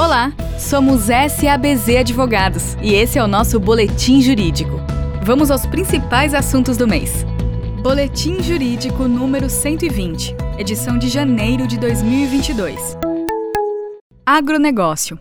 Olá, somos SABZ Advogados e esse é o nosso Boletim Jurídico. Vamos aos principais assuntos do mês. Boletim Jurídico número 120, edição de janeiro de 2022. Agronegócio.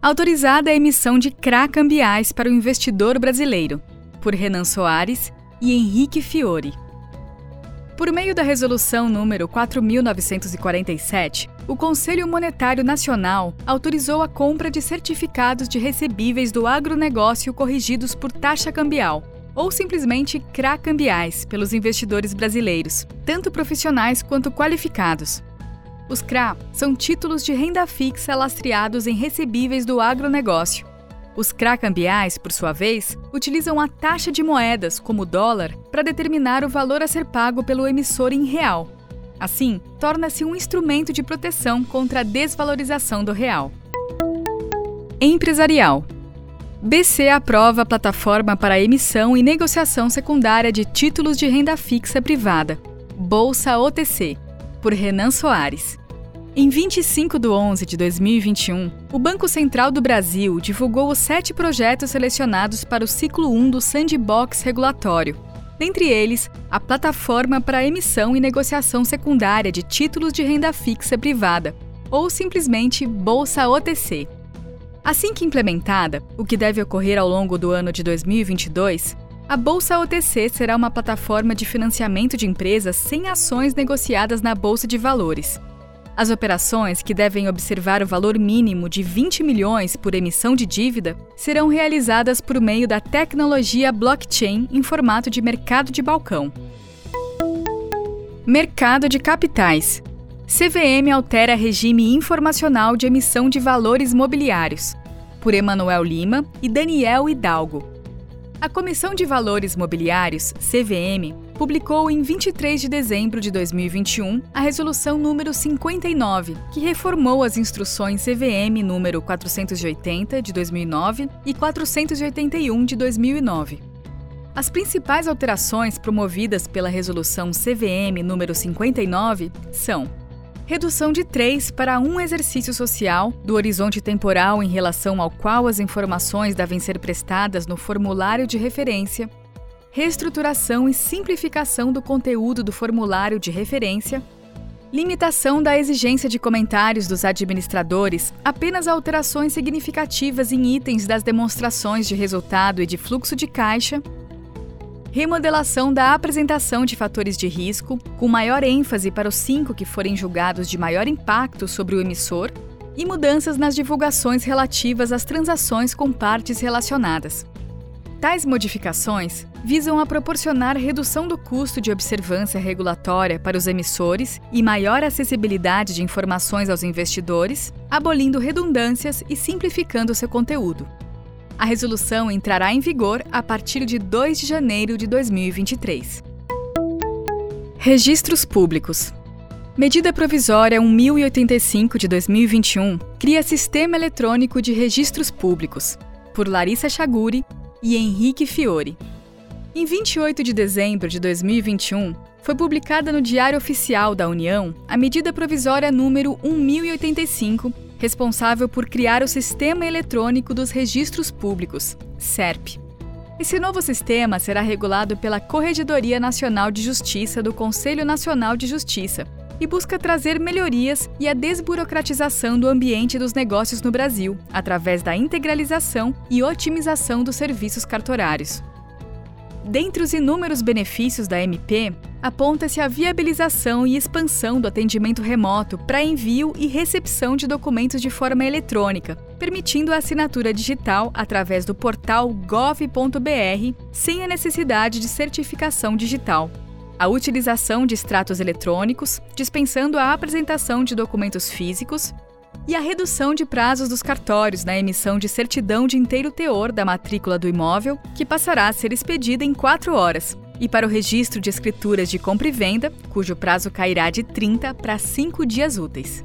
Autorizada a emissão de CRA cambiais para o investidor brasileiro, por Renan Soares e Henrique Fiore. Por meio da Resolução número 4947, o Conselho Monetário Nacional autorizou a compra de certificados de recebíveis do agronegócio corrigidos por taxa cambial, ou simplesmente CRA cambiais, pelos investidores brasileiros, tanto profissionais quanto qualificados. Os CRA são títulos de renda fixa lastreados em recebíveis do agronegócio os CRA cambiais, por sua vez, utilizam a taxa de moedas, como o dólar, para determinar o valor a ser pago pelo emissor em real. Assim, torna-se um instrumento de proteção contra a desvalorização do real. Empresarial. BC aprova a plataforma para emissão e negociação secundária de títulos de renda fixa privada, Bolsa OTC, por Renan Soares. Em 25 de 11 de 2021, o Banco Central do Brasil divulgou os sete projetos selecionados para o ciclo 1 do Sandbox regulatório. Dentre eles, a plataforma para emissão e negociação secundária de títulos de renda fixa privada, ou simplesmente Bolsa OTC. Assim que implementada, o que deve ocorrer ao longo do ano de 2022, a Bolsa OTC será uma plataforma de financiamento de empresas sem ações negociadas na Bolsa de Valores. As operações, que devem observar o valor mínimo de 20 milhões por emissão de dívida, serão realizadas por meio da tecnologia blockchain em formato de mercado de balcão. Mercado de capitais. CVM altera regime informacional de emissão de valores mobiliários. Por Emanuel Lima e Daniel Hidalgo. A Comissão de Valores Mobiliários, CVM, publicou em 23 de dezembro de 2021 a Resolução número 59, que reformou as instruções CVM número 480 de 2009 e 481 de 2009. As principais alterações promovidas pela Resolução CVM número 59 são: redução de três para um exercício social do horizonte temporal em relação ao qual as informações devem ser prestadas no formulário de referência, reestruturação e simplificação do conteúdo do formulário de referência, limitação da exigência de comentários dos administradores apenas a alterações significativas em itens das demonstrações de resultado e de fluxo de caixa remodelação da apresentação de fatores de risco, com maior ênfase para os cinco que forem julgados de maior impacto sobre o emissor, e mudanças nas divulgações relativas às transações com partes relacionadas. Tais modificações visam a proporcionar redução do custo de observância regulatória para os emissores e maior acessibilidade de informações aos investidores, abolindo redundâncias e simplificando seu conteúdo. A resolução entrará em vigor a partir de 2 de janeiro de 2023. Registros Públicos. Medida Provisória 1085 de 2021 cria Sistema Eletrônico de Registros Públicos, por Larissa Chaguri e Henrique Fiore. Em 28 de dezembro de 2021, foi publicada no Diário Oficial da União a Medida Provisória número 1085 responsável por criar o Sistema Eletrônico dos Registros Públicos, SERP. Esse novo sistema será regulado pela Corregedoria Nacional de Justiça do Conselho Nacional de Justiça e busca trazer melhorias e a desburocratização do ambiente dos negócios no Brasil, através da integralização e otimização dos serviços cartorários. Dentre os inúmeros benefícios da MP, aponta-se a viabilização e expansão do atendimento remoto para envio e recepção de documentos de forma eletrônica, permitindo a assinatura digital através do portal gov.br sem a necessidade de certificação digital. A utilização de extratos eletrônicos, dispensando a apresentação de documentos físicos, e a redução de prazos dos cartórios na emissão de certidão de inteiro teor da matrícula do imóvel, que passará a ser expedida em quatro horas, e para o registro de escrituras de compra e venda, cujo prazo cairá de 30 para 5 dias úteis.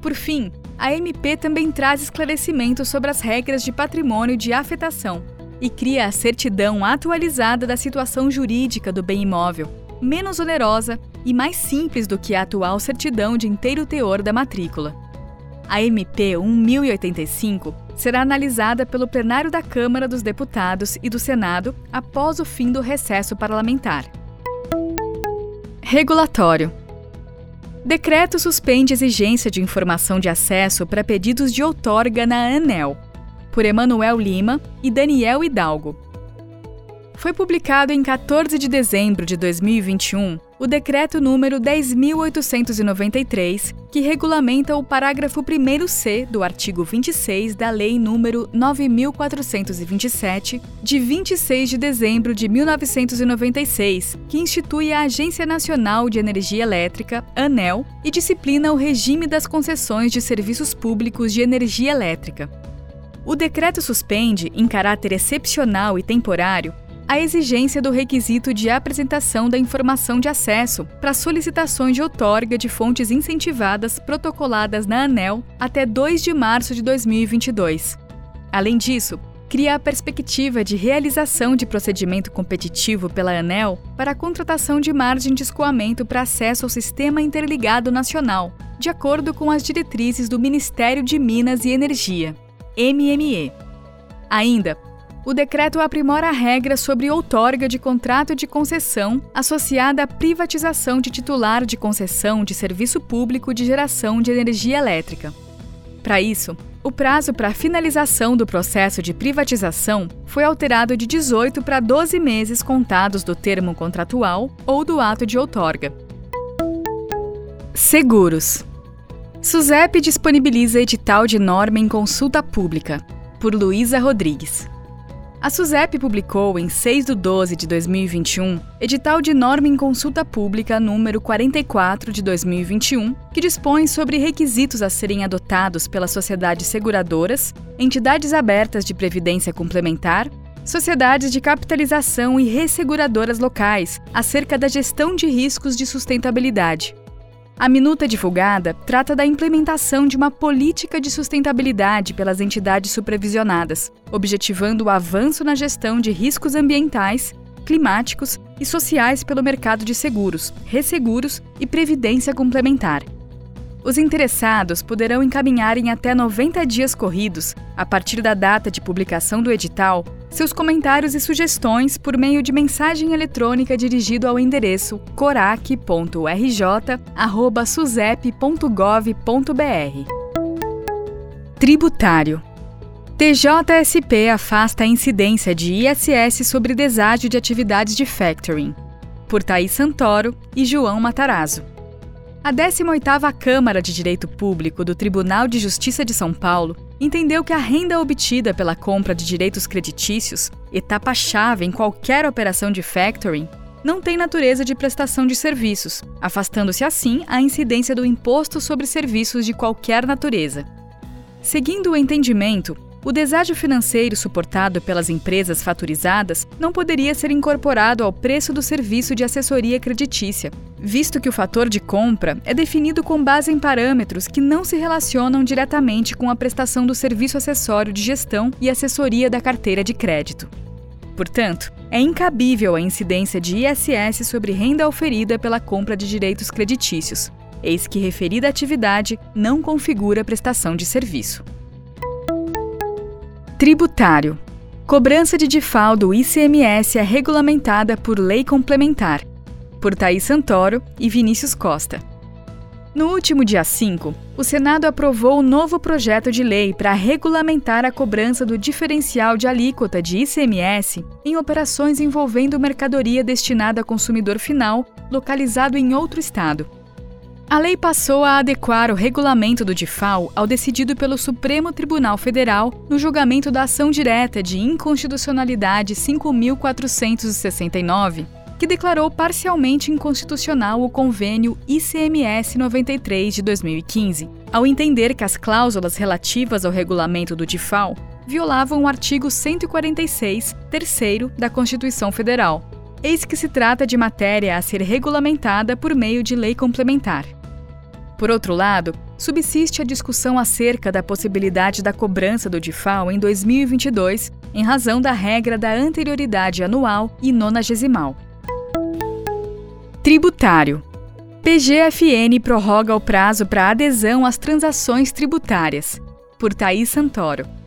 Por fim, a MP também traz esclarecimentos sobre as regras de patrimônio de afetação e cria a certidão atualizada da situação jurídica do bem imóvel, menos onerosa e mais simples do que a atual certidão de inteiro teor da matrícula. A MP 1085 será analisada pelo plenário da Câmara dos Deputados e do Senado após o fim do recesso parlamentar. Regulatório. Decreto suspende exigência de informação de acesso para pedidos de outorga na ANEL, por Emanuel Lima e Daniel Hidalgo. Foi publicado em 14 de dezembro de 2021 o Decreto número 10.893, que regulamenta o parágrafo 1c do artigo 26 da Lei número 9.427, de 26 de dezembro de 1996, que institui a Agência Nacional de Energia Elétrica, ANEL, e disciplina o regime das concessões de serviços públicos de energia elétrica. O decreto suspende, em caráter excepcional e temporário, a exigência do requisito de apresentação da informação de acesso para solicitações de outorga de fontes incentivadas protocoladas na ANEL até 2 de março de 2022. Além disso, cria a perspectiva de realização de procedimento competitivo pela ANEL para a contratação de margem de escoamento para acesso ao Sistema Interligado Nacional, de acordo com as diretrizes do Ministério de Minas e Energia, MME. Ainda, o decreto aprimora a regra sobre outorga de contrato de concessão associada à privatização de titular de concessão de serviço público de geração de energia elétrica. Para isso, o prazo para finalização do processo de privatização foi alterado de 18 para 12 meses contados do termo contratual ou do ato de outorga. Seguros. SUSEP disponibiliza edital de norma em consulta pública, por Luísa Rodrigues. A SUSEP publicou, em 6 de 12 de 2021, edital de norma em consulta pública número 44 de 2021, que dispõe sobre requisitos a serem adotados pelas sociedades seguradoras, entidades abertas de previdência complementar, sociedades de capitalização e resseguradoras locais acerca da gestão de riscos de sustentabilidade. A minuta divulgada trata da implementação de uma política de sustentabilidade pelas entidades supervisionadas, objetivando o avanço na gestão de riscos ambientais, climáticos e sociais pelo mercado de seguros, resseguros e previdência complementar. Os interessados poderão encaminhar em até 90 dias corridos, a partir da data de publicação do edital, seus comentários e sugestões por meio de mensagem eletrônica dirigido ao endereço corac.rj@susep.gov.br. Tributário. TJSP afasta a incidência de ISS sobre deságio de atividades de factoring. Por Thaís Santoro e João Matarazzo. A 18ª Câmara de Direito Público do Tribunal de Justiça de São Paulo entendeu que a renda obtida pela compra de direitos creditícios, etapa-chave em qualquer operação de factoring, não tem natureza de prestação de serviços, afastando-se assim a incidência do imposto sobre serviços de qualquer natureza. Seguindo o entendimento, o deságio financeiro suportado pelas empresas faturizadas não poderia ser incorporado ao preço do serviço de assessoria creditícia, visto que o fator de compra é definido com base em parâmetros que não se relacionam diretamente com a prestação do serviço acessório de gestão e assessoria da carteira de crédito. Portanto, é incabível a incidência de ISS sobre renda oferida pela compra de direitos creditícios, eis que referida atividade não configura prestação de serviço. Tributário. Cobrança de DIFAL do ICMS é regulamentada por lei complementar, por Thaís Santoro e Vinícius Costa. No último dia 5, o Senado aprovou o novo projeto de lei para regulamentar a cobrança do diferencial de alíquota de ICMS em operações envolvendo mercadoria destinada a consumidor final localizado em outro estado. A lei passou a adequar o regulamento do DIFAL ao decidido pelo Supremo Tribunal Federal no julgamento da ação direta de inconstitucionalidade 5469, que declarou parcialmente inconstitucional o convênio ICMS 93 de 2015, ao entender que as cláusulas relativas ao regulamento do DIFAL violavam o artigo 146, terceiro da Constituição Federal. Eis que se trata de matéria a ser regulamentada por meio de lei complementar. Por outro lado, subsiste a discussão acerca da possibilidade da cobrança do DIFAL em 2022, em razão da regra da anterioridade anual e nonagesimal. Tributário. PGFN prorroga o prazo para adesão às transações tributárias. Por Thaís Santoro.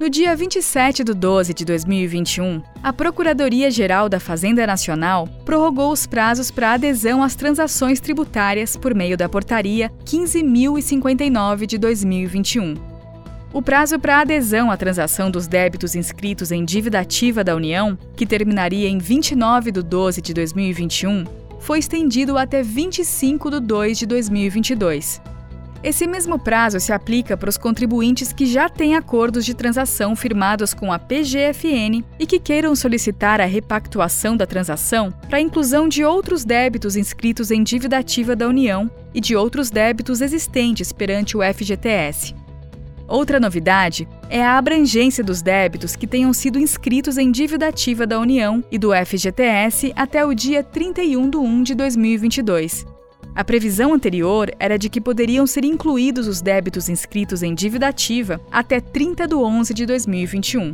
No dia 27 de 12 de 2021, a Procuradoria-Geral da Fazenda Nacional prorrogou os prazos para adesão às transações tributárias por meio da Portaria 15.059 de 2021. O prazo para adesão à transação dos débitos inscritos em dívida ativa da União, que terminaria em 29 de 12 de 2021, foi estendido até 25 de 2 de 2022. Esse mesmo prazo se aplica para os contribuintes que já têm acordos de transação firmados com a PGFN e que queiram solicitar a repactuação da transação para a inclusão de outros débitos inscritos em dívida ativa da União e de outros débitos existentes perante o FGTS. Outra novidade é a abrangência dos débitos que tenham sido inscritos em dívida ativa da União e do FGTS até o dia 31 de 1 de 2022 a previsão anterior era de que poderiam ser incluídos os débitos inscritos em dívida ativa até 30 de 11 de 2021.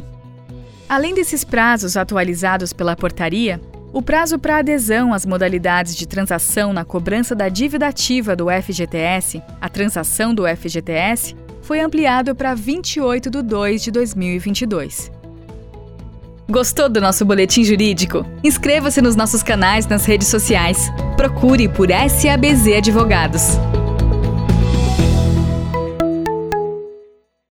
Além desses prazos atualizados pela portaria, o prazo para adesão às modalidades de transação na cobrança da dívida ativa do FGTS, a transação do FGTS, foi ampliado para 28 de 2 de 2022. Gostou do nosso boletim jurídico? Inscreva-se nos nossos canais nas redes sociais. Procure por SABZ Advogados.